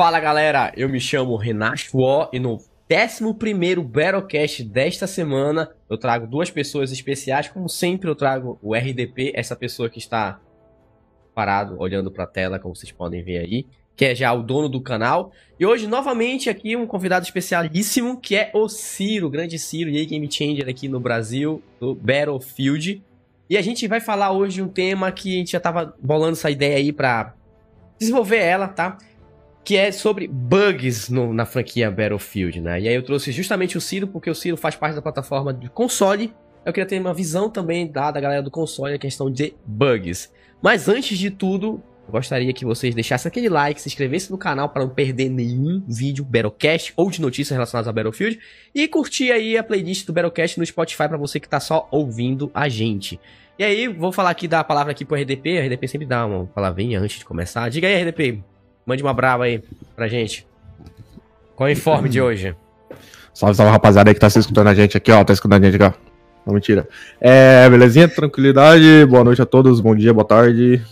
Fala galera, eu me chamo Renato O e no 11 Battlecast desta semana eu trago duas pessoas especiais, como sempre eu trago o RDP, essa pessoa que está parado olhando para a tela, como vocês podem ver aí, que é já o dono do canal. E hoje novamente aqui um convidado especialíssimo que é o Ciro, o grande Ciro, e Game Changer aqui no Brasil, do Battlefield. E a gente vai falar hoje de um tema que a gente já tava bolando essa ideia aí para desenvolver ela, tá? Que é sobre bugs no, na franquia Battlefield, né? E aí eu trouxe justamente o Ciro, porque o Ciro faz parte da plataforma de console. Eu queria ter uma visão também da, da galera do console, a questão de bugs. Mas antes de tudo, gostaria que vocês deixassem aquele like, se inscrevessem no canal para não perder nenhum vídeo Battlecast ou de notícias relacionadas a Battlefield. E curtir aí a playlist do Battlecast no Spotify para você que tá só ouvindo a gente. E aí, vou falar aqui, a palavra aqui pro RDP. A RDP sempre dá uma palavrinha antes de começar. Diga aí, RDP, Mande uma brava aí pra gente. Qual o informe de hoje? Salve, salve, rapaziada aí que tá se escutando a gente aqui, ó. Tá escutando a gente aqui, ó. Não, mentira. É, belezinha? Tranquilidade. Boa noite a todos. Bom dia, boa tarde.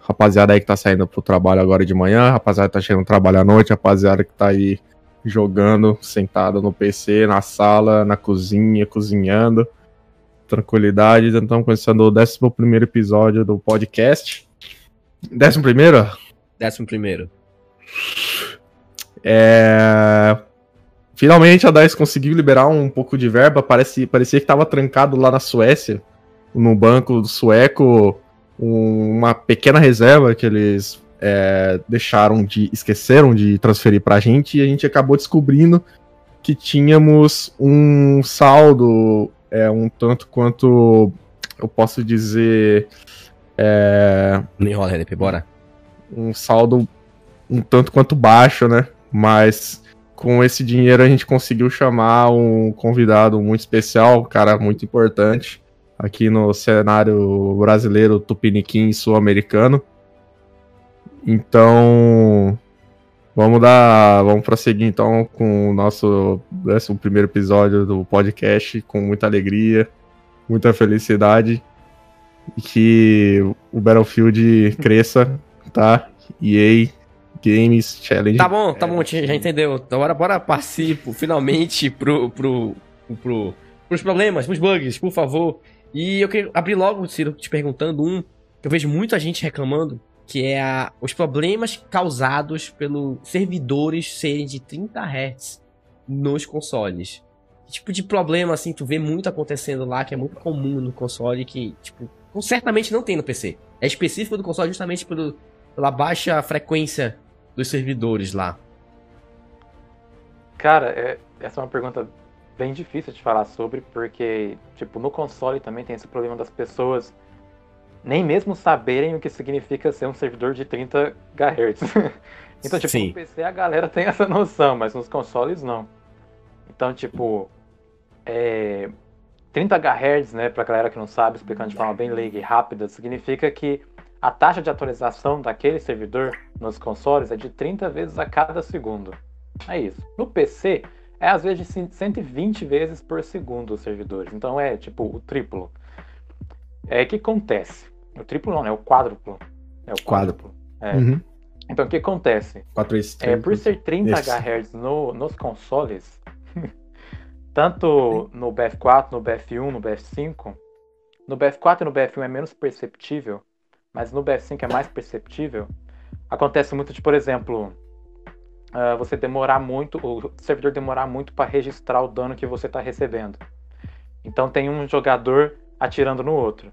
Rapaziada aí que tá saindo pro trabalho agora de manhã. Rapaziada que tá chegando no trabalho à noite. Rapaziada que tá aí jogando, sentado no PC, na sala, na cozinha, cozinhando. Tranquilidade. Estamos começando o 11 episódio do podcast. 11 primeiro? Décimo primeiro. É... Finalmente a DICE conseguiu liberar um pouco de verba. Parece, parecia que estava trancado lá na Suécia, no banco sueco, uma pequena reserva que eles é, deixaram de. esqueceram de transferir para a gente e a gente acabou descobrindo que tínhamos um saldo é, um tanto quanto. Eu posso dizer. É... Não enrola, LP, bora um saldo um tanto quanto baixo, né? Mas com esse dinheiro a gente conseguiu chamar um convidado muito especial, um cara muito importante aqui no cenário brasileiro tupiniquim sul-americano. Então, vamos dar, vamos prosseguir então com o nosso décimo primeiro episódio do podcast com muita alegria, muita felicidade e que o Battlefield cresça tá? EA Games Challenge. Tá bom, tá bom, já entendeu. Então bora, bora participo finalmente pro, pro, pro, pros problemas, pros bugs, por favor. E eu queria abrir logo, Ciro, te perguntando um que eu vejo muita gente reclamando, que é a, os problemas causados pelos servidores serem de 30 Hz nos consoles. Que tipo de problema, assim, tu vê muito acontecendo lá, que é muito comum no console, que, tipo, certamente não tem no PC. É específico do console justamente pelo, pela baixa frequência dos servidores lá? Cara, é, essa é uma pergunta bem difícil de falar sobre, porque, tipo, no console também tem esse problema das pessoas nem mesmo saberem o que significa ser um servidor de 30 GHz. então, tipo, Sim. no PC a galera tem essa noção, mas nos consoles não. Então, tipo, é, 30 GHz, né, pra galera que não sabe, explicando de forma bem leiga e rápida, significa que a taxa de atualização daquele servidor nos consoles é de 30 vezes a cada segundo. É isso. No PC, é às vezes de 120 vezes por segundo os servidores. Então é tipo o triplo. É o que acontece? O triplo não, é o quádruplo. É o quádruplo. É. Uhum. Então o que acontece? 4 é, por ser 30 Hz no, nos consoles, tanto no BF4, no BF1, no BF5, no BF4 e no BF1 é menos perceptível mas no BF5 é mais perceptível, acontece muito de, por exemplo, uh, você demorar muito, o servidor demorar muito para registrar o dano que você está recebendo. Então tem um jogador atirando no outro.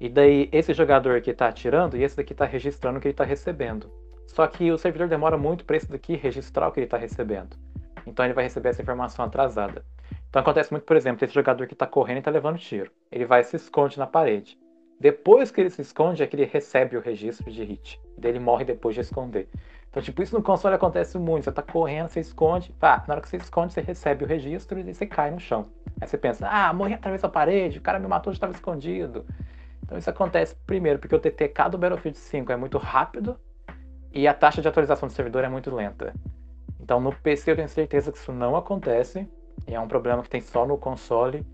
E daí esse jogador aqui está atirando e esse daqui está registrando o que ele está recebendo. Só que o servidor demora muito para esse daqui registrar o que ele está recebendo. Então ele vai receber essa informação atrasada. Então acontece muito, por exemplo, esse jogador que está correndo e está levando tiro. Ele vai se esconde na parede. Depois que ele se esconde, é que ele recebe o registro de hit. Ele morre depois de esconder. Então, tipo, isso no console acontece muito. Você tá correndo, você esconde, pá, na hora que você esconde, você recebe o registro e você cai no chão. Aí você pensa, ah, morri através da parede, o cara me matou, já estava escondido. Então isso acontece primeiro porque o TTK do Battlefield 5 é muito rápido e a taxa de atualização do servidor é muito lenta. Então no PC eu tenho certeza que isso não acontece e é um problema que tem só no console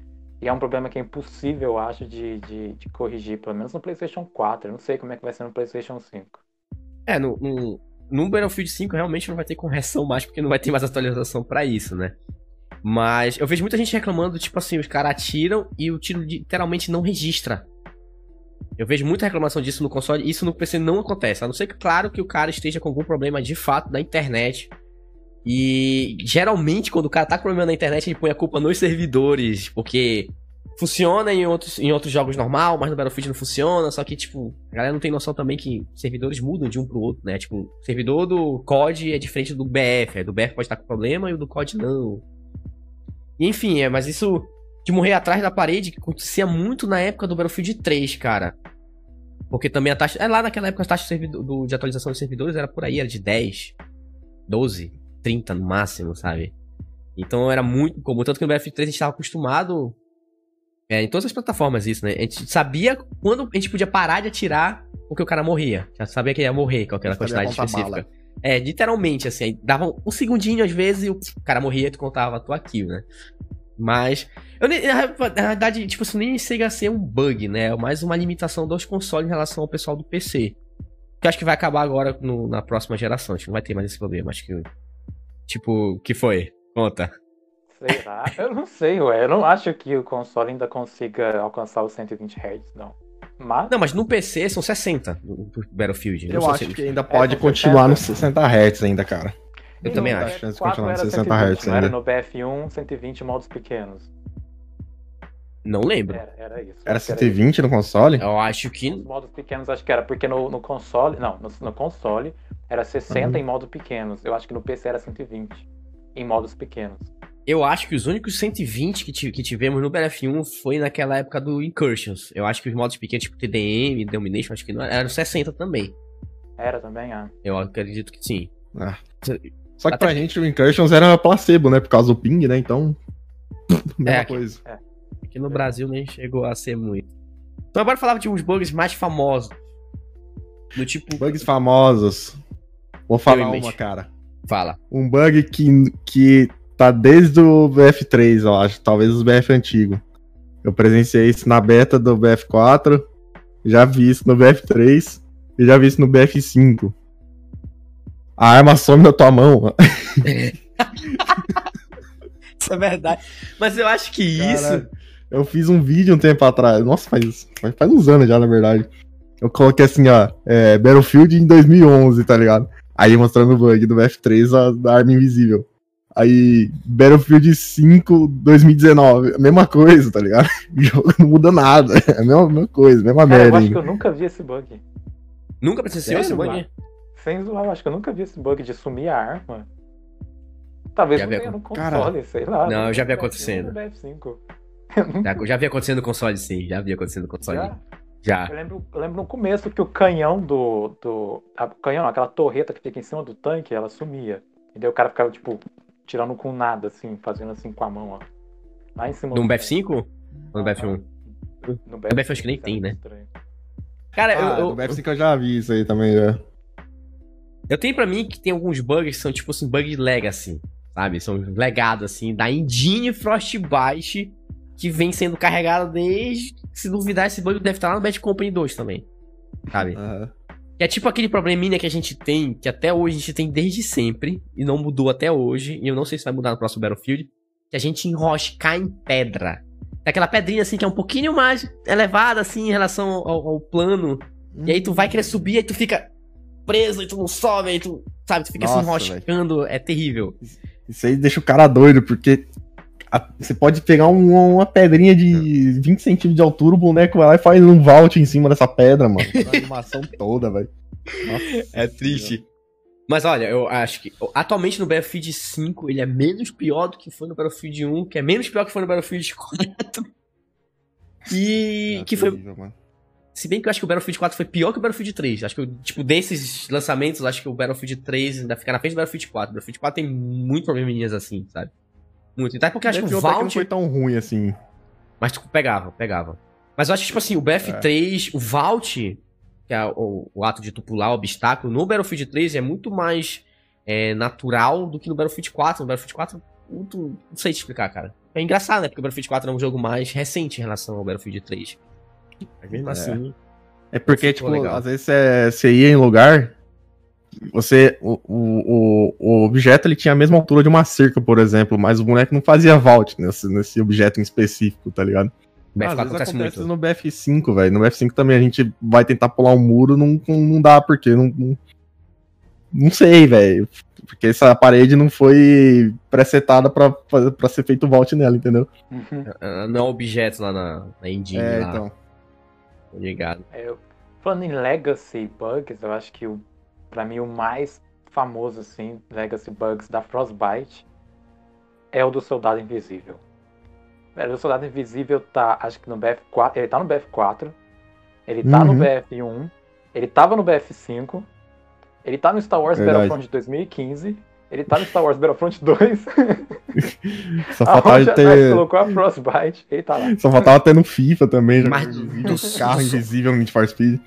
e é um problema que é impossível, eu acho, de, de, de, corrigir, pelo menos no PlayStation 4. Eu não sei como é que vai ser no PlayStation 5. É, no, no, no Battlefield 5 realmente não vai ter correção mais, porque não vai ter mais atualização pra isso, né? Mas eu vejo muita gente reclamando, tipo assim, os caras atiram e o tiro literalmente não registra. Eu vejo muita reclamação disso no console, isso no PC não acontece. A não ser que, claro, que o cara esteja com algum problema de fato na internet. E geralmente, quando o cara tá com problema na internet, ele põe a culpa nos servidores, porque funciona em outros, em outros jogos normal, mas no Battlefield não funciona. Só que, tipo, a galera não tem noção também que servidores mudam de um pro outro, né? Tipo, o servidor do COD é diferente do BF. Do BF pode estar com problema e o do COD não. Enfim, é, mas isso de morrer atrás da parede acontecia muito na época do Battlefield 3, cara. Porque também a taxa. É lá naquela época a taxa de, do, de atualização dos servidores era por aí, era de 10, 12, 30 no máximo, sabe? Então era muito comum. Tanto que no BF3 a gente estava acostumado. É, em todas as plataformas isso, né? A gente sabia quando a gente podia parar de atirar porque o cara morria. Já sabia que ia morrer com aquela quantidade específica. Bala. É, literalmente, assim, dava um segundinho às vezes e o cara morria e tu contava a tua kill, né? Mas. Eu, na, verdade, tipo, isso nem chega a ser um bug, né? É mais uma limitação dos consoles em relação ao pessoal do PC. Que acho que vai acabar agora no, na próxima geração. Acho que não vai ter mais esse problema. Acho que. Tipo, que foi? Conta. Sei lá, eu não sei, ué. Eu não acho que o console ainda consiga alcançar os 120 Hz, não. Mas... Não, mas no PC são 60 do Battlefield. Eu acho que ainda pode é, continuar nos 60 Hz ainda, cara. Eu também acho. Chance de continuar nos 60 Hz ainda. Era no BF1, 120 modos pequenos. Não lembro. Era, era isso. Era 120 era no console? Eu acho que. Os modos pequenos acho que era, porque no, no console. Não, no, no console era 60 uhum. em modos pequenos. Eu acho que no PC era 120 em modos pequenos. Eu acho que os únicos 120 que, que tivemos no BF1 foi naquela época do Incursions. Eu acho que os modos pequenos, tipo TDM, Domination, acho que não eram 60 também. Era também, ah. Eu acredito que sim. Ah. Só que Até pra que... gente o Incursions era placebo, né? Por causa do ping, né? Então. Mesma é, coisa. É. Aqui no Brasil nem chegou a ser muito. Então agora falar de uns bugs mais famosos. Do tipo. Bugs famosos. Vou falar uma, cara. Fala. Um bug que, que tá desde o BF3, eu acho. Talvez os BF antigos. Eu presenciei isso na beta do BF4. Já vi isso no BF3. E já vi isso no BF5. A arma some da tua mão. isso é verdade. Mas eu acho que Cara, isso. Eu fiz um vídeo um tempo atrás. Nossa, faz, faz uns anos já, na verdade. Eu coloquei assim, ó. É, Battlefield em 2011, tá ligado? Aí mostrando o bug do BF3 a, da arma invisível. Aí, Battlefield 5 2019, a mesma coisa, tá ligado? O jogo não muda nada, é a mesma, mesma coisa, mesma Cara, merda. Eu acho que eu nunca vi esse bug. Nunca presenciou esse bug? Sem zoar, eu acho que eu nunca vi esse bug de sumir a arma. Talvez já não tenha no console, Cara, sei lá. Não, eu já vi acontecendo. BF5. Já, já vi acontecendo no console, sim, já vi acontecendo no console. Já? Já. Eu lembro, eu lembro no começo que o canhão do. do a, canhão, aquela torreta que fica em cima do tanque, ela sumia. E daí o cara ficava, tipo, tirando com nada, assim, fazendo assim com a mão, ó. Lá em cima. No BF5? Ou no BF1? No BF, no BF acho que nem tem, né? Cara, ah, eu, eu, no BF5 eu já vi isso aí também, já. Eu tenho pra mim que tem alguns bugs que são tipo assim, bug legacy, sabe? São legados, assim, da Engine Frostbite, que vem sendo carregado desde. Se duvidar, esse bug deve estar lá no Bad Company 2 também. Sabe? Uhum. Que é tipo aquele probleminha que a gente tem, que até hoje a gente tem desde sempre, e não mudou até hoje, e eu não sei se vai mudar no próximo Battlefield, que a gente enroscar em pedra. É aquela pedrinha assim que é um pouquinho mais elevada assim em relação ao, ao plano. Hum. E aí tu vai querer subir, aí tu fica preso, e tu não sobe, aí tu, sabe, tu fica Nossa, se enroscando, véio. é terrível. Isso aí deixa o cara doido, porque a, você pode pegar um, uma pedrinha de 20 centímetros de altura, o boneco vai lá e faz um vault em cima dessa pedra, mano. a animação toda, velho. É triste. Mas olha, eu acho que atualmente no Battlefield 5 ele é menos pior do que foi no Battlefield 1, que é menos pior que foi no Battlefield 4. E é que foi. Se bem que eu acho que o Battlefield 4 foi pior que o Battlefield 3. Acho que, tipo, desses lançamentos, acho que o Battlefield 3 ainda fica na frente do Battlefield 4. O Battlefield 4 tem muito probleminhas assim, sabe? Muito. Então é porque acho que o Vault... não foi tão ruim assim. Mas tipo, pegava, pegava. Mas eu acho que, tipo assim, o BF3, é. o Vault, que é o, o, ato de tu pular o obstáculo, no Battlefield 3 é muito mais é, natural do que no Battlefield 4. No Battlefield 4, muito, não sei te explicar, cara. É engraçado, né? Porque o Battlefield 4 é um jogo mais recente em relação ao Battlefield 3. Mas mesmo é. assim. É porque, tipo, legal. às vezes você ia em lugar você. O, o, o objeto ele tinha a mesma altura de uma cerca, por exemplo, mas o boneco não fazia vault nesse, nesse objeto em específico, tá ligado? BF4 Às vezes acontece acontece muito. no BF5, velho. No BF5 também a gente vai tentar pular um muro, não, não, dá, porque não. Não, não sei, velho. Porque essa parede não foi presetada pra, pra, pra ser feito vault nela, entendeu? Ah, Não é objeto lá na, na engine é, lá, então. ligado? É, eu- falando em Legacy Bugs, eu acho que o, pra mim o mais famoso, assim, Legacy Bugs da Frostbite é o do Soldado Invisível. Velho, o Soldado Invisível tá, acho que no BF4, ele tá no BF4, ele tá no Uhum. BF1, ele tava no BF5, ele tá no Star Wars Verdade. Battlefront de 2015, ele tá no Star Wars Battlefront 2, Só faltava a ter. Colocou a Frostbite, ele tá lá. Só faltava ter no FIFA também, já. Mas do- carro invisível, Need for Speed.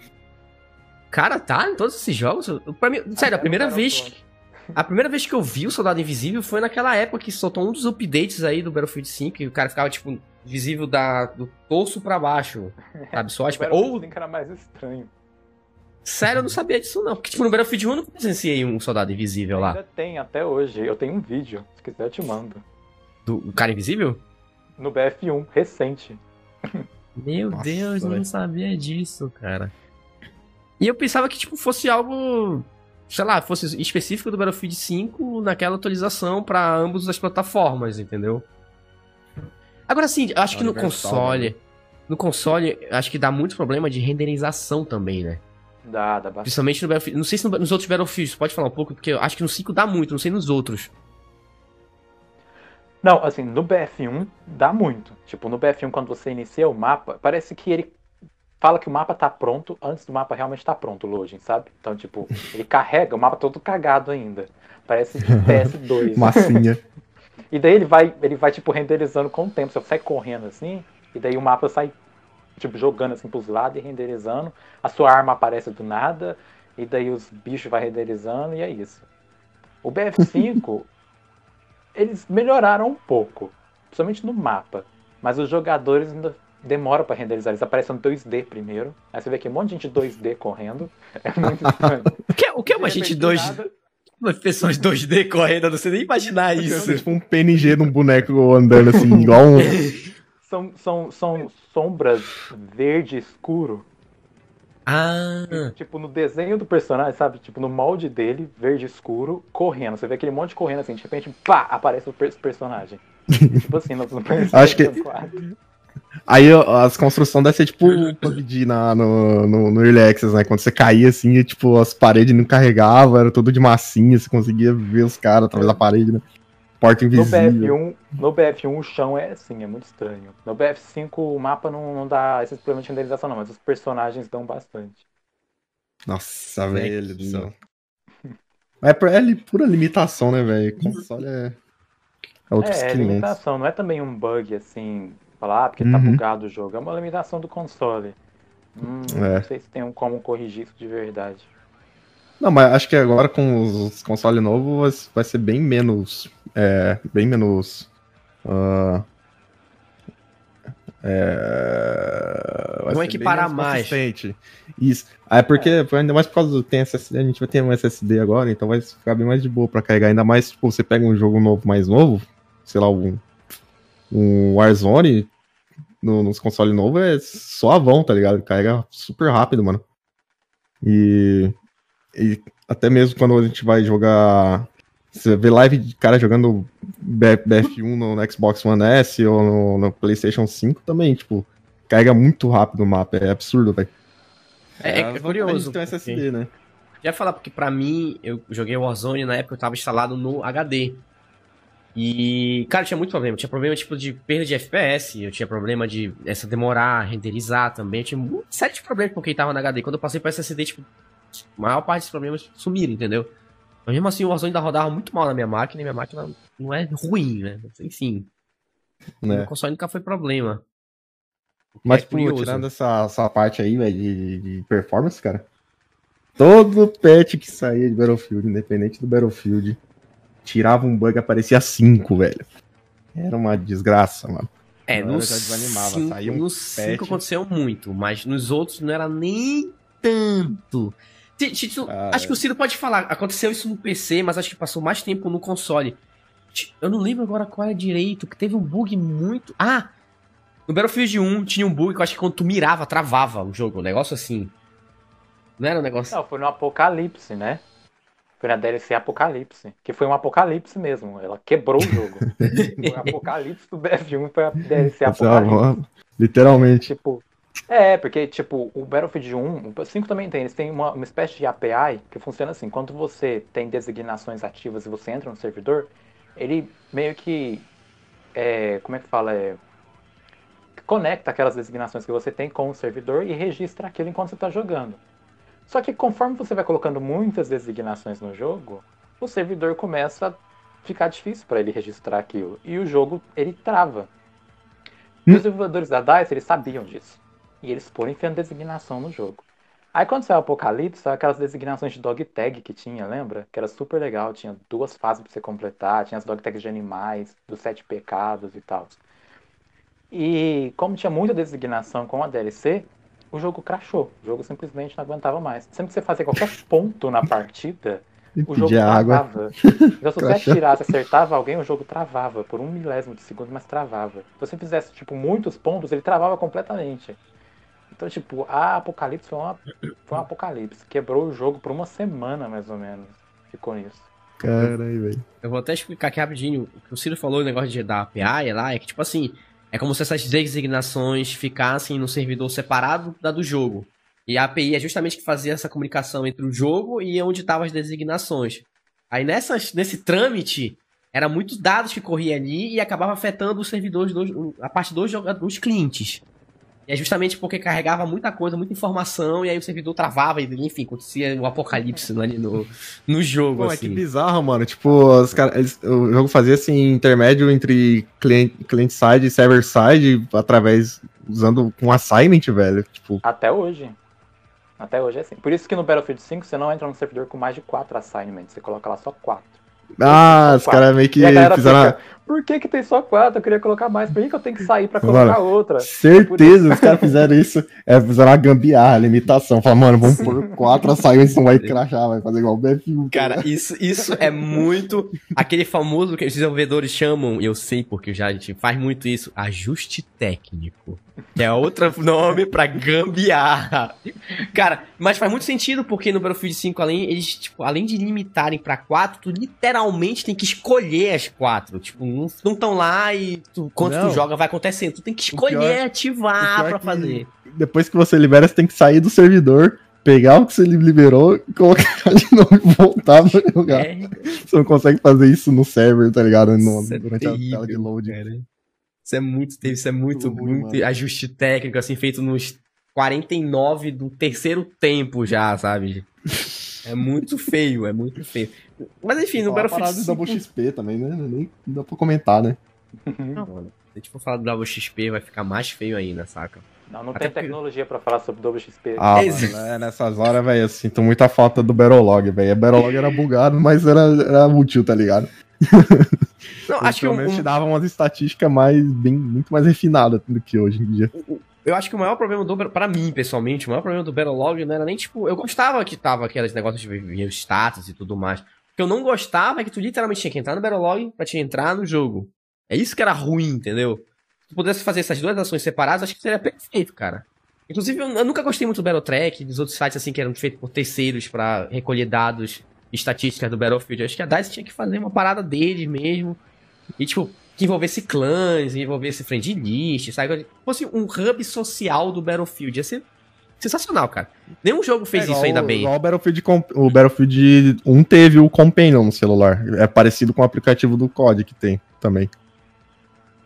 Cara, tá em todos esses jogos? Pra mim, sério, a primeira vez. Battlefront. A primeira vez que eu vi o Soldado Invisível foi naquela época que soltou um dos updates aí do Battlefield 5 e o cara ficava, tipo, visível da, do torso pra baixo. Sabe? Só, O tipo, ou. 5 era mais estranho. Sério, eu não sabia disso, não. Porque, tipo, no Battlefield 1 eu não presenciei um soldado invisível lá. Ainda tem até hoje. Eu tenho um vídeo. Se quiser, eu te mando. Do, do cara invisível? No BF1, recente. Meu Nossa, Deus, eu não sabia disso, cara. E eu pensava que, tipo, fosse algo. Sei lá, fosse específico do Battlefield 5 naquela atualização pra ambas as plataformas, entendeu? Agora sim, eu acho que no console. No console, acho que dá muito problema de renderização também, né? Dá, dá bastante. Principalmente no Battlefield. Não sei se no- nos outros Battlefields, pode falar um pouco, porque eu acho que no 5 dá muito, não sei nos outros. Não, assim, no BF1 dá muito. Tipo, no BF1, quando você inicia o mapa, parece que ele fala que o mapa tá pronto antes do mapa realmente tá pronto, o loading, sabe? Então, tipo, ele carrega o mapa todo cagado ainda. Parece de PS2. Massinha. E daí ele vai, ele vai, tipo, renderizando com o tempo. Você sai correndo assim, e daí o mapa sai, tipo, jogando assim pros lados e renderizando. A sua arma aparece do nada, e daí os bichos vai renderizando, e é isso. O BF5, eles melhoraram um pouco, principalmente no mapa. Mas os jogadores ainda demoram pra renderizar. Eles aparecem no 2D primeiro. Aí você vê aqui um monte de gente 2D correndo. É muito estranho. O que, é- o que é uma De gente repente, 2 nada- Uma pessoas 2D correndo, eu não sei nem imaginar Isso é isso. tipo um PNG de um boneco andando assim, igual um. São, são, são sombras verde escuro Ah, Tipo, no desenho do personagem, sabe? Tipo, no molde dele, verde escuro, correndo. Você vê aquele monte correndo assim, de repente, pá, aparece o per- personagem. tipo assim, no, no Acho que- PlayStation 4. Aí as construções devem ser tipo o PUBG na, no, no, no Early Access, né? Quando você caía assim, e, tipo, as paredes não carregavam, era tudo de massinha, você conseguia ver os caras através da parede, né? Porta No invisível. BF1, no BF1 o chão é assim, é muito estranho. No BF5 o mapa não, não dá esses problemas de renderização, não, mas os personagens dão bastante. Nossa, velho do céu. É, por- é li- pura limitação, né, velho? Console é. É outros é, é 500. limitação, não é também um bug assim, falar ah, porque tá Uhum. bugado o jogo. É uma limitação do console. Hum, É. Não sei se tem um como corrigir isso de verdade. Não, mas acho que agora com os consoles novos vai- ser bem menos. É, bem menos. ah, é, vai Vão ser bem equiparar menos mais. consistente. Isso. É porque, ainda mais por causa do tem SSD, a gente vai ter um SSD agora, então vai ficar bem mais de boa pra carregar. Ainda mais, tipo, você pega um jogo novo, mais novo, sei lá, um, um Warzone no, nos consoles novos é suavão, tá ligado? Carrega super rápido, mano. E, e até mesmo quando a gente vai jogar. Você vê live de cara jogando B- BF1 no Xbox One S ou no, no PlayStation 5 também, tipo, carrega muito rápido o mapa, é absurdo, velho. é, é as curioso. Tem um SSD, né? Já falar, porque pra mim, eu joguei Warzone na época eu tava instalado no HD. E, cara, tinha muito problema. Tinha problema, tipo, de perda de FPS. Eu tinha problema de essa demorar, renderizar também. Eu tinha uma série de problemas com quem tava no HD. Quando eu passei pro SSD, tipo, a maior parte dos problemas sumiram, entendeu? Mas mesmo assim, o Warzone ainda rodava muito mal na minha máquina. E minha máquina não é ruim, né? Enfim, o né? console nunca foi problema. Mas, É curioso. tirando essa, essa parte aí, velho, de, de performance, cara. Todo patch que saía de Battlefield, independente do Battlefield, tirava um bug e aparecia 5, velho. Era uma desgraça, mano. É, Agora no já desanimava, 5 saía um patch. 5 aconteceu muito, mas nos outros não era nem tanto. Ah, acho que o Ciro pode falar. Aconteceu isso no PC, mas acho que passou mais tempo no console. Eu não lembro agora qual é direito, que teve um bug muito. Ah! No Battlefield 1 tinha um bug que eu acho que quando tu mirava, travava o jogo. Um negócio assim. Não era um negócio. Não, foi no Apocalipse, né? Foi na DLC Apocalipse. Que foi um Apocalipse mesmo. Ela quebrou o jogo. o Apocalipse do BF1 foi a DLC Apocalipse. Literalmente. Tipo, é, porque, tipo, o Battlefield 1, o 5 também tem, eles têm uma, uma espécie de API que funciona assim, quando você tem designações ativas e você entra no servidor, ele meio que, é, como é que fala, é, conecta aquelas designações que você tem com o servidor e registra aquilo enquanto você está jogando. Só que conforme você vai colocando muitas designações no jogo, o servidor começa a ficar difícil para ele registrar aquilo. E o jogo, ele trava. E os desenvolvedores da DICE, eles sabiam disso. E eles foram enfiando designação no jogo. Aí quando saiu o Apocalipse, saiu aquelas designações de dog tag que tinha, lembra? Que era super legal, tinha duas fases pra você completar, tinha as dog tags de animais, dos sete pecados e tal. E como tinha muita designação com a DLC, o jogo crashou. O jogo simplesmente não aguentava mais. Sempre que você fazia qualquer ponto na partida, o jogo travava. Então, se você atirasse, acertava alguém, o jogo travava por um milésimo de segundo, mas travava. Se você fizesse, tipo, muitos pontos, ele travava completamente. Então, tipo, a Apocalipse foi, uma, foi um apocalipse. Quebrou o jogo por uma semana, mais ou menos. Ficou nisso. Caralho, velho. Eu vou até explicar aqui rapidinho. O que o Ciro falou, o negócio de, da API lá, é que, tipo assim, é como se essas designações ficassem no servidor separado da do jogo. E a API é justamente que fazia essa comunicação entre o jogo e onde estavam as designações. Aí nessas, nesse trâmite, era muitos dados que corria ali e acabava afetando os servidores, a parte dos, dos clientes. E é justamente porque carregava muita coisa, muita informação, e aí o servidor travava, e enfim, acontecia o apocalipse ali no, no jogo. Pô, assim. é que bizarro, mano. Tipo, os cara, eles, o jogo fazia assim, intermédio entre client-side e server-side, através, usando um assignment, velho. Tipo... Até hoje. Até hoje é assim. Por isso que no Battlefield 5 você não entra no servidor com mais de 4 assignments, você coloca lá só 4. Ah, os caras meio que fizeram. Fica, Por que, que tem só quatro? Eu queria colocar mais. Por que, que eu tenho que sair pra colocar mano, outra? Certeza, os caras fizeram isso. É, fizeram uma gambiarra, limitação. Falaram, mano, vamos pôr quatro açaios, não vai crachar, vai fazer igual o BF1. Cara, isso, isso é muito. Aquele famoso que os desenvolvedores chamam, e eu sei porque já a gente faz muito isso, ajuste técnico. Que é outro nome pra gambiarra. Cara, mas faz muito sentido porque no Battlefield 5, além, eles, tipo, além de limitarem pra quatro, tu literalmente tem que escolher as quatro. Tipo, não estão lá e tu, quando não. tu joga vai acontecendo. Tu tem que escolher, pior, ativar pra é fazer. Depois que você libera, você tem que sair do servidor pegar o que você liberou, colocar de novo e voltar pra jogar. É. Você não consegue fazer isso no server, tá ligado? No, é durante é terrível, a tela de load. Cara. Isso é muito, isso é muito, muito, muito ajuste técnico, assim, feito nos 49 do terceiro tempo já, sabe? É muito feio, é muito feio. Mas enfim, no Battlefield 5... Double XP também, né? Nem dá pra comentar, né? Não. Se a gente for falar do Double XP, vai ficar mais feio ainda, saca? Não, não Até tem tecnologia pra falar sobre Double XP. Ah, mano, é, nessas horas, velho, eu sinto muita falta do Battlelog, velho. A Battlelog era bugado, mas era, era útil, tá ligado? Não, acho que um, te dava umas estatísticas mais, bem, muito mais refinadas do que hoje em dia. Eu acho que o maior problema do para mim, pessoalmente, o maior problema do Battlelog não era nem tipo, eu gostava que tava aqueles negócios de ver os status e tudo mais. O que eu não gostava é que tu literalmente tinha que entrar no Battlelog pra te entrar no jogo. É isso que era ruim, entendeu? Se tu pudesse fazer essas duas ações separadas, acho que seria perfeito, cara. Inclusive, eu, eu nunca gostei muito do Battletrack, dos outros sites assim que eram feitos por terceiros para recolher dados estatísticas do Battlefield. Acho que a DICE tinha que fazer uma parada deles mesmo. E, tipo, que envolvesse clãs, envolvesse friend list, sabe? Fosse um hub social do Battlefield. Ia ser sensacional, cara. Nenhum jogo fez é igual, isso ainda bem. Igual o Battlefield, o Battlefield 1 teve o Companion no celular. É parecido com o aplicativo do COD que tem também.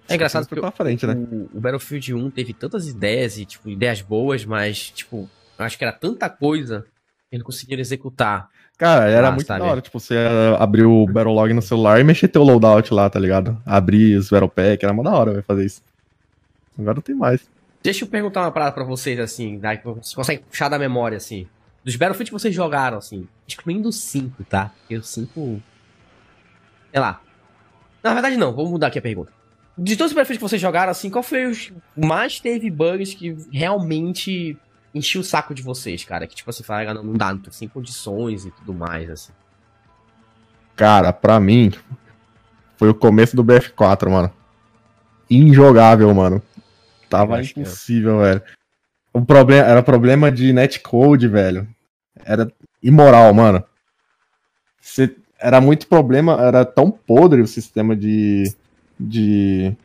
É engraçado porque pra frente, né? o, o Battlefield 1 teve tantas ideias e, tipo, ideias boas, mas, tipo, acho que era tanta coisa que não conseguiram executar. Cara, era ah, muito sabe? da hora, tipo, você abrir o Battlelog no celular e mexer teu loadout lá, tá ligado? Abrir os Battle Pack, era uma da hora fazer isso. Agora não tem mais. Deixa eu perguntar uma parada pra vocês, assim, né, você consegue puxar da memória, assim. Dos Battlefield que vocês jogaram, assim, excluindo o 5, tá? Porque o 5... Sei lá. Na verdade não, vamos mudar aqui a pergunta. De todos os Battlefield que vocês jogaram, assim, qual foi o mais teve bugs que realmente enchia o saco de vocês, cara? Que tipo assim, fala, não, não dá, não tô sem condições e tudo mais, assim. Cara, pra mim, foi o começo do BF4, mano. Injogável, mano. Tava que é. impossível, velho. O problema era problema de netcode, velho. Era imoral, mano. Você, era muito problema, era tão podre o sistema de de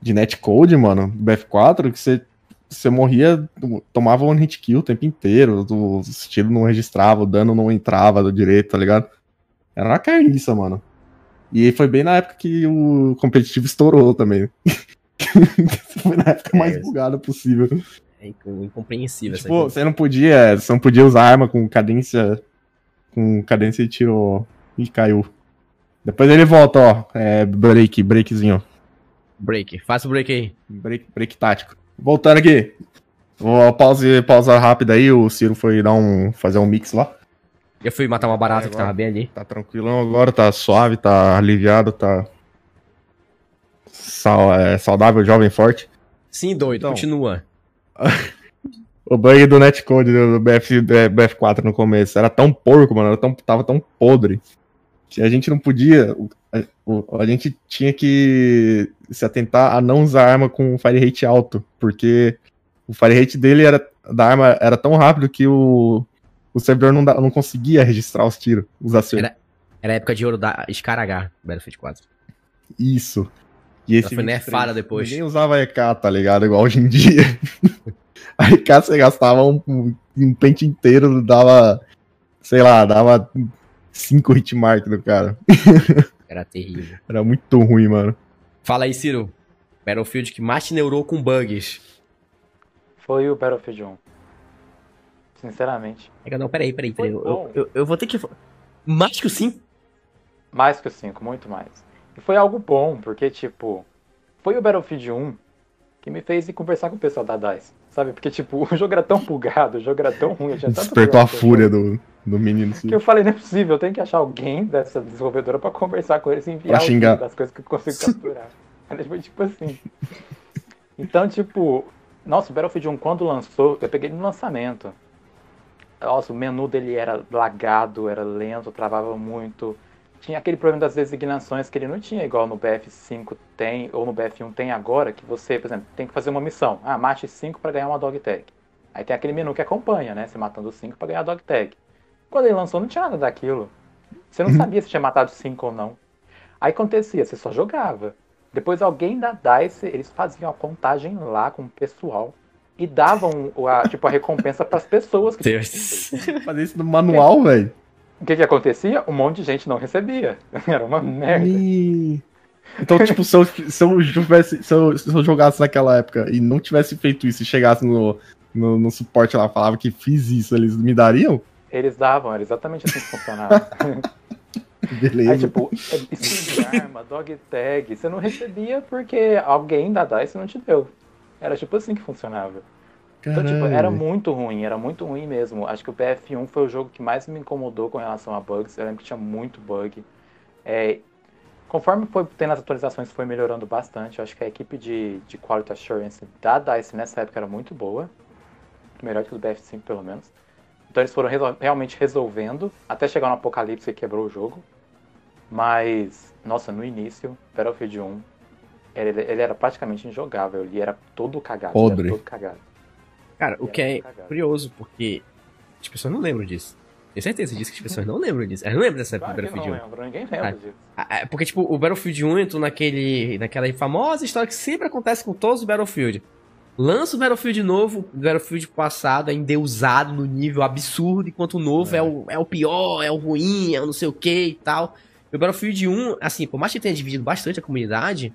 de netcode, mano, do BF4 que você você morria, tomava um hit kill o tempo inteiro, o estilo não registrava, o dano não entrava do direito, tá ligado? Era uma carniça, mano. E foi bem na época que o competitivo estourou também. foi na época mais É, bugada possível. É inco- incompreensível essa Tipo, você não podia. Você não podia usar arma com cadência. Com cadência de tiro. Ih, caiu. Depois ele volta, ó. É break, breakzinho. Break, faça o break aí. Break, break tático. Voltando aqui. Vou pause, pausa rápida aí. O Ciro foi dar um. fazer um mix lá. Eu fui matar uma barata É, que tava bem ali. Tá tranquilão agora, tá suave, tá aliviado, tá. É, saudável, jovem, forte. Sim, doido, Então. continua. O bug do netcode do BF, do BF4 no começo era tão porco, mano, era tão, tava tão podre. Que a gente não podia. A, gente tinha que se atentar a não usar arma com fire rate alto, porque o fire rate dele era, da arma era tão rápido que o, o servidor não, dá- não conseguia registrar os tiros, os acertos. Era- Era a época de ouro da Scar H, Battlefield 4. Isso. E esse foi 23, nerfada depois. Ninguém usava EK, tá ligado? Igual hoje em dia. A EK você gastava um, um, pente inteiro, dava, sei lá, dava 5 hitmark do cara. Era terrível. Era muito ruim, mano. Fala aí, Ciro. Battlefield que mais te neurou com bugs. Foi o Battlefield 1. Sinceramente. É não, peraí, peraí, peraí. Eu, eu, eu vou ter que. Mais que o 5? Mais que o 5, muito mais. E foi algo bom, porque, tipo, foi o Battlefield 1 que me fez ir conversar com o pessoal da DICE. Sabe? Porque, tipo, o jogo era tão bugado, o jogo era tão ruim. eu tinha Despertou a fúria jogo, do, do menino. Que eu falei, não é possível, eu tenho que achar alguém dessa desenvolvedora pra conversar com eles e enviar Pra xingar. das coisas que eu consigo capturar. Aí foi tipo assim. Então, tipo, nossa, o Battlefield 1 quando lançou, eu peguei ele no lançamento. Nossa, o menu dele era lagado, era lento, travava muito. Tinha aquele problema das designações que ele não tinha, igual no BF5 tem, ou no BF1 tem agora, que você, por exemplo, tem que fazer uma missão. Ah, mate 5 pra ganhar uma dog tag. Aí tem aquele menu que acompanha, né? Você matando 5 pra ganhar a dog tag. Quando ele lançou, não tinha nada daquilo. Você não sabia se tinha matado 5 ou não. Aí acontecia, você só jogava. Depois alguém da DICE, eles faziam a contagem lá com o pessoal e davam o- a, tipo, a recompensa pras pessoas que Deus. Fazer isso no manual, velho. O que que acontecia? Um monte de gente não recebia. Era uma merda. Ih. Então, tipo, se eu, se, eu tivesse, se, eu, se eu jogasse naquela época e não tivesse feito isso e chegasse no, no, no suporte lá, falava que fiz isso, eles me dariam? Eles davam, era exatamente assim que funcionava. Beleza. Aí, tipo, é, skin de arma, dog tag, você não recebia porque alguém da DICE não te deu. Era tipo assim que funcionava. Então, tipo, Caralho. era muito ruim, era muito ruim mesmo. Acho que o BF1 foi o jogo que mais me incomodou com relação a bugs. Eu lembro que tinha muito bug. É, conforme foi tendo as atualizações, foi melhorando bastante. Eu acho que a equipe de, de Quality Assurance da DICE nessa época era muito boa. Melhor que o do BF5, pelo menos. Então eles foram resol- realmente resolvendo, até chegar no Apocalipse que quebrou o jogo. Mas, nossa, no início, Battlefield 1, ele, ele era praticamente injogável. Ele era todo cagado. ele era Podre. todo cagado. Cara, o que é Cagado. curioso, porque as pessoas não lembram disso. Tenho certeza disso que as pessoas não lembram disso. Elas não lembram dessa época Claro do que não Battlefield 1. lembro, ninguém lembra Ah. disso. É Porque, tipo, o Battlefield 1 entrou naquele, naquela famosa história que sempre acontece com todos os Battlefield. Lança o Battlefield novo, o Battlefield passado é endeusado no nível absurdo, enquanto o novo é, É. o, é o pior, é o ruim, é o não sei o que e tal. E o Battlefield 1, assim, por mais que tenha dividido bastante a comunidade,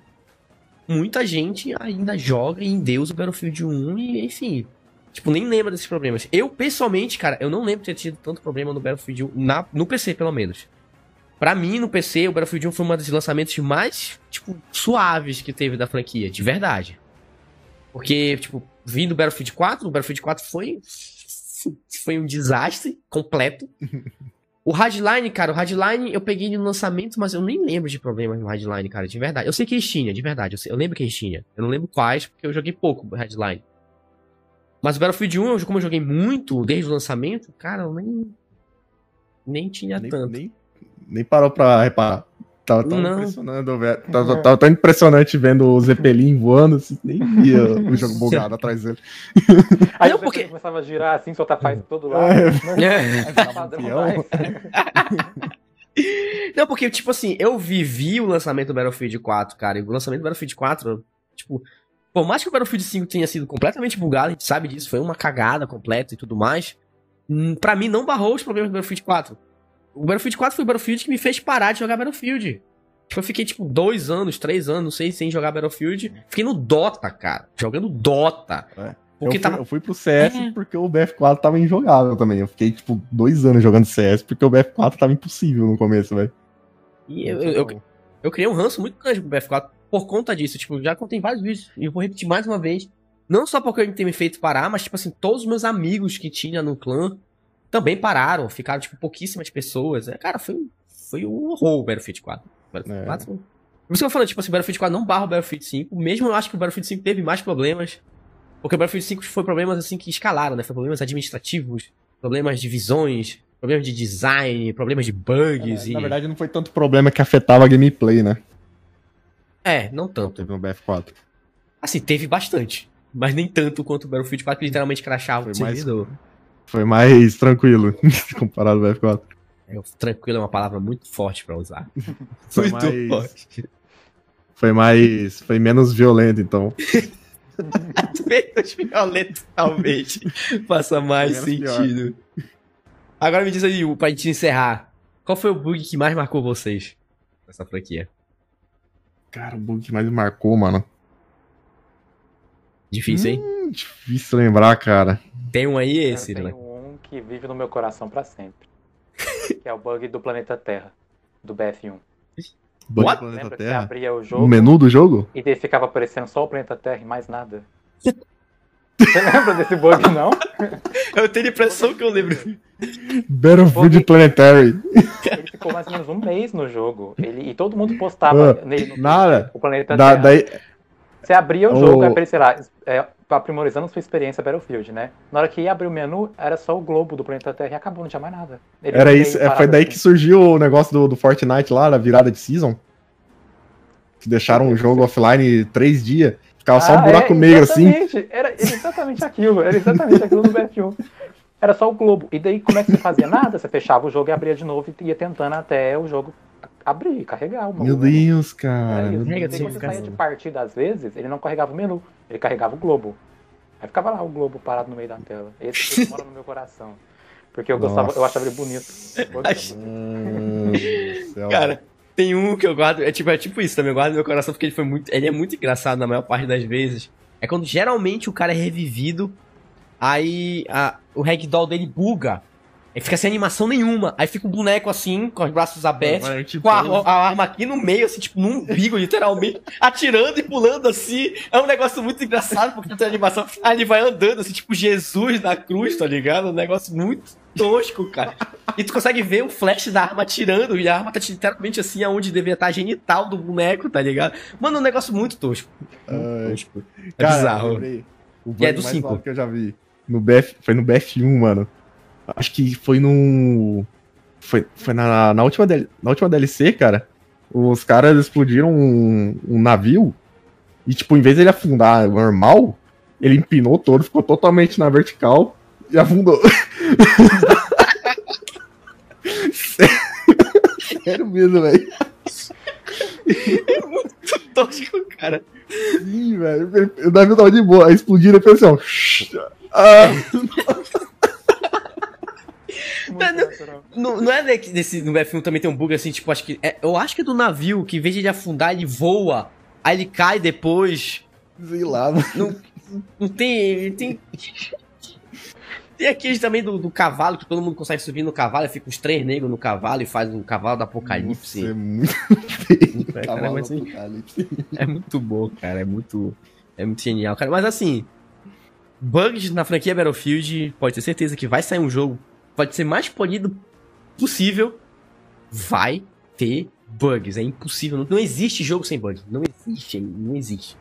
muita gente ainda joga e endeusa o Battlefield 1 e, enfim, tipo, nem lembra desses problemas. Eu, pessoalmente, cara, eu não lembro de ter tido tanto problema no Battlefield 1, na, no PC, pelo menos. Pra mim, no PC, o Battlefield 1 foi um dos lançamentos mais, tipo, suaves que teve da franquia, de verdade. Porque, tipo, vindo do Battlefield 4, o Battlefield 4 foi. Foi um desastre completo. O Hardline, cara, o Hardline eu peguei no lançamento, mas eu nem lembro de problemas no Hardline, cara, de verdade. Eu sei que eles tinham, de verdade. Eu, sei- eu lembro que eles tinham. Eu não lembro quais, porque eu joguei pouco o Hardline. Mas o Battlefield 1, como eu joguei muito desde o lançamento, cara, eu nem. Nem tinha Nem, tanto. nem, nem parou pra reparar. Tava tão Não. impressionando, velho. Tava, tava tão impressionante vendo o Zeppelin voando, assim, nem via o jogo bugado atrás dele. Aí Não, porque- começava a girar assim, soltar paz pra todo lado. É. né? É. Não, porque, tipo assim, eu vivi o lançamento do Battlefield 4, cara, e o lançamento do Battlefield 4, tipo, por mais que o Battlefield 5 tenha sido completamente bugado, a gente sabe disso, foi uma cagada completa e tudo mais, hum, pra mim não barrou os problemas do Battlefield 4. O Battlefield 4 foi o Battlefield que me fez parar de jogar Battlefield. Tipo, eu fiquei, tipo, dois anos, três anos, não sei, sem jogar Battlefield. Fiquei no Dota, cara, jogando Dota. É. Porque eu, fui, tava eu fui pro CS É. porque o BF4 tava injogável também. Eu fiquei, tipo, dois anos jogando CS porque o BF4 tava impossível no começo, velho. E eu, eu, eu, eu criei um ranço muito grande pro BF4 por conta disso. Tipo, já contei vários vídeos e eu vou repetir mais uma vez. Não só porque ele tem me feito parar, mas, tipo assim, todos os meus amigos que tinha no clã também pararam. Ficaram, tipo, pouquíssimas pessoas. É, cara, foi, um- foi um horror o Battlefield 4. Battlefield É. 4 foi- Por isso que eu falando, tipo assim, o Battlefield 4 não barra o Battlefield 5. Mesmo eu acho que o Battlefield 5 teve mais problemas. Porque o Battlefield 5 foi problemas, assim, que escalaram, né? Foi problemas administrativos, problemas de visões, problemas de design, problemas de bugs e... Na verdade, não foi tanto problema que afetava a gameplay, né? É, não tanto. Teve no BF4. Assim, teve bastante. Mas nem tanto quanto o Battlefield 4, que literalmente crashava Foi o mais- servidor. Foi mais tranquilo comparado ao BF4. É, tranquilo é uma palavra muito forte pra usar. Foi muito mais- forte. Foi mais. Foi menos violento, então. Menos violento, talvez. Faça mais Menos pior. sentido. Agora me diz aí, pra gente encerrar. Qual foi o bug que mais marcou vocês nessa franquia? Cara, o bug que mais me marcou, mano. Difícil, hein? Hum, difícil lembrar, cara. Tem um aí Eu esse, tenho né? um que vive no meu coração pra sempre. que é o bug do planeta Terra, do BF1. Bug What? do planeta Lembra que você Terra. abria o O jogo menu do jogo? e daí ficava aparecendo só o planeta Terra e mais nada? Você lembra desse bug, não? Eu tenho a impressão que eu lembro. Battlefield Bug- Planetary. Ele ficou mais ou menos um mês no jogo. Ele, e todo mundo postava Ah, nele no nada. o planeta Da, Terra. daí, Você abria o O- jogo, aí aparecia lá, é, aprimorizando sua experiência Battlefield, né? Na hora que ia abrir o menu, era só o globo do planeta Terra e acabou, não tinha mais nada. Ele era isso. é, foi daí assim. que surgiu o negócio do, do Fortnite lá, da virada de season. Que deixaram o jogo offline três dias. Ficava só um Ah, buraco é, negro assim. Era exatamente aquilo, era exatamente aquilo do BF1. Era só o globo. E daí, como é que você fazia nada? Você fechava o jogo e abria de novo e ia tentando até o jogo abrir, carregar o Meu menu. Deus, É cara. meu E Mega daí, quando você saía de partida, às vezes, ele não carregava o menu, ele carregava o globo. Aí ficava lá o globo parado no meio da tela. Esse mora no meu coração. Porque eu gostava, eu achava ele bonito. Meu Deus do céu. Cara, tem um que eu guardo, é tipo, é tipo isso também, eu guardo no meu coração porque ele foi muito, ele é muito engraçado na maior parte das vezes. É quando geralmente o cara é revivido, aí a- o ragdoll dele buga, aí fica sem animação nenhuma, aí fica um boneco assim, com os braços abertos, tipo, com a, a arma aqui no meio, assim, tipo, num umbigo, literalmente, atirando e pulando assim. É um negócio muito engraçado, porque não tem animação. Aí ele vai andando, assim, tipo Jesus na cruz, tá ligado? Um negócio muito tosco, cara. E tu consegue ver o flash da arma atirando, e a arma tá literalmente assim, aonde deveria estar a genital do boneco, tá ligado? Mano, é um negócio muito tosco. Muito tosco. É Cara, bizarro. O E é do mais cinco. louco que eu já vi. No BF, foi no BF1, mano. Acho que foi no. Foi, foi na, na, última, DL na última DLC, cara. Os caras explodiram um, um navio. E, tipo, em vez de ele afundar normal, ele empinou todo, ficou totalmente na vertical e afundou. Sério mesmo, velho. tosco, cara. Sim, velho. O navio tava de boa. Aí explodiram e fez assim, ó. Ah, Muito. Não, não é desse, no F1 também tem um bug assim, tipo, acho que. é- eu acho que é do navio, que em vez de ele afundar, ele voa. Aí ele cai depois. sei lá, mano. Não tem. Tem. Tem aqueles também do, do cavalo, que todo mundo consegue subir no cavalo, e fica os três negros no cavalo e faz um cavalo do apocalipse. Nossa, é muito feio. É, cara, Cavalo mas assim- apocalipse. É muito bom, cara. É muito. É muito genial, cara. Mas assim. Bugs na franquia Battlefield, pode ter certeza que vai sair um jogo. Pode ser mais polido possível. Vai ter bugs. É impossível. Não, não existe jogo sem bugs. Não existe. Não existe.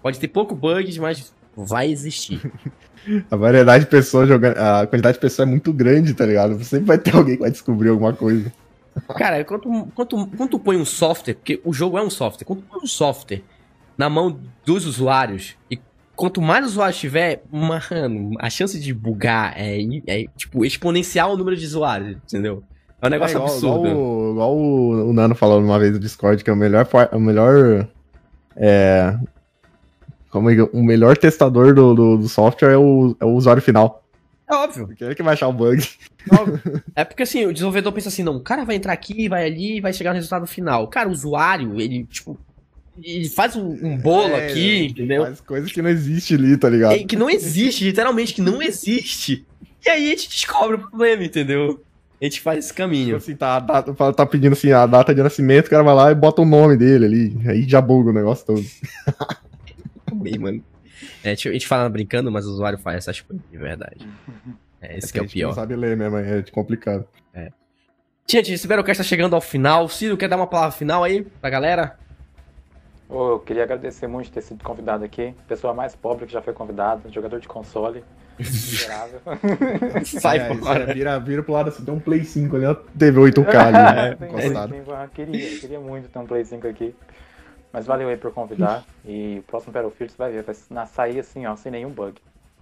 Pode ter pouco bugs, mas vai existir. A variedade de pessoas jogando. A quantidade de pessoas é muito grande, tá ligado? Sempre vai ter alguém que vai descobrir alguma coisa. Cara, quando, quando, quando tu põe um software, porque o jogo é um software, quando tu põe um software na mão dos usuários e quanto mais usuários tiver, mano, a chance de bugar é, é tipo exponencial o número de usuários, entendeu? É um negócio é igual, absurdo. Igual, o, igual o, Nano falou uma vez no Discord que é o melhor, o melhor é, como é, o melhor testador do, do, do, software é o, é o usuário final. É óbvio. Porque ele que vai achar o bug. É porque assim, o desenvolvedor pensa assim, não, o cara vai entrar aqui, vai ali e vai chegar no resultado final. Cara, o usuário, ele, tipo, ele faz um, um bolo é, aqui, entendeu? Faz coisa que não existe ali, tá ligado? É, que não existe, literalmente, que não existe. E aí a gente descobre o problema, entendeu? A gente faz esse caminho. Tipo assim, tá, tá, tá pedindo assim, a data de nascimento, o cara vai lá e bota o nome dele ali. Aí já buga o negócio todo. Bem, mano. É, a gente fala brincando, mas o usuário faz essas coisas de verdade. É esse é que é o pior. não sabe ler mesmo, é complicado. É. Gente, esse Verocast tá chegando ao final. Ciro, quer dar uma palavra final aí pra galera? Oh, eu queria agradecer muito de ter sido convidado aqui. Pessoa mais pobre que já foi convidada, jogador de console. Miserável. Sai é, fora. Vira, vira pro lado assim, tem um Play 5 ali, ó. TV 8K ali, né? É, queria, queria muito ter um Play 5 aqui. Mas valeu aí por convidar. e o próximo Battlefield você vai ver, vai sair assim, ó, sem nenhum bug.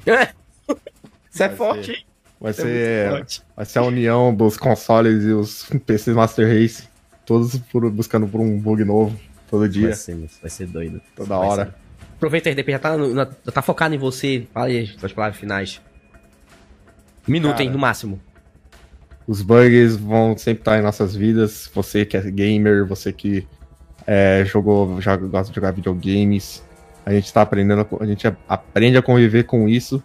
Isso é forte, hein? Vai é ser, vai ser a união dos consoles e os PCs Master Race. Todos por, buscando por um bug novo. Todo dia. Vai ser, vai ser doido. Toda vai hora. Ser. Aproveita aí, DP, já tá, na, tá focado em você. Fala aí suas palavras finais. minuto, Cara, hein, no máximo. Os bugs vão sempre estar em nossas vidas. Você que é gamer, você que é, jogou, já gosta de jogar videogames. A gente tá aprendendo, a gente aprende a conviver com isso.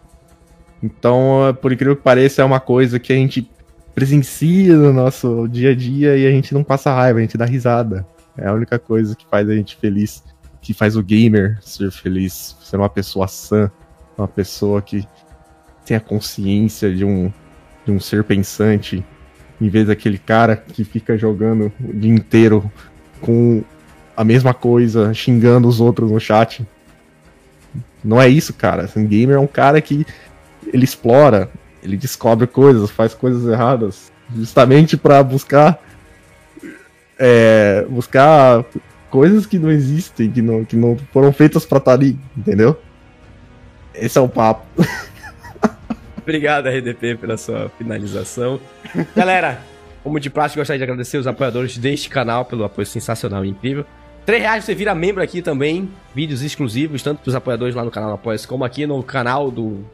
Então, por incrível que pareça, é uma coisa que a gente presencia no nosso dia a dia e a gente não passa raiva, a gente dá risada. É a única coisa que faz a gente feliz, que faz o gamer ser feliz, ser uma pessoa sã, uma pessoa que tem a consciência de um, de um ser pensante, em vez daquele cara que fica jogando o dia inteiro com a mesma coisa, xingando os outros no chat. Não é isso, cara. Assim, gamer é um cara que ele explora, ele descobre coisas, faz coisas erradas, justamente para buscar é, buscar coisas que não existem, que não, que não foram feitas pra estar tá ali, entendeu? Esse é o papo. Obrigado, RDP, pela sua finalização. Galera, como de prática, gostaria de agradecer os apoiadores deste canal pelo apoio sensacional e incrível. 3 reais você vira membro aqui também, vídeos exclusivos, tanto para os apoiadores lá no canal Apoia como aqui no canal do.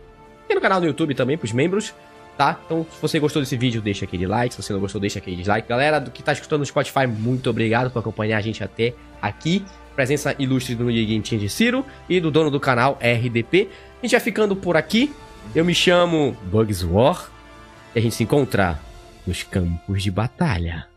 E no canal do YouTube também, para os membros tá? Então, se você gostou desse vídeo, deixa aquele like. Se você não gostou, deixa aquele dislike. Galera do que tá escutando no Spotify, muito obrigado por acompanhar a gente até aqui. Presença ilustre do Game de Ciro e do dono do canal RDP. A gente vai ficando por aqui. Eu me chamo Bugs War e a gente se encontra nos campos de batalha.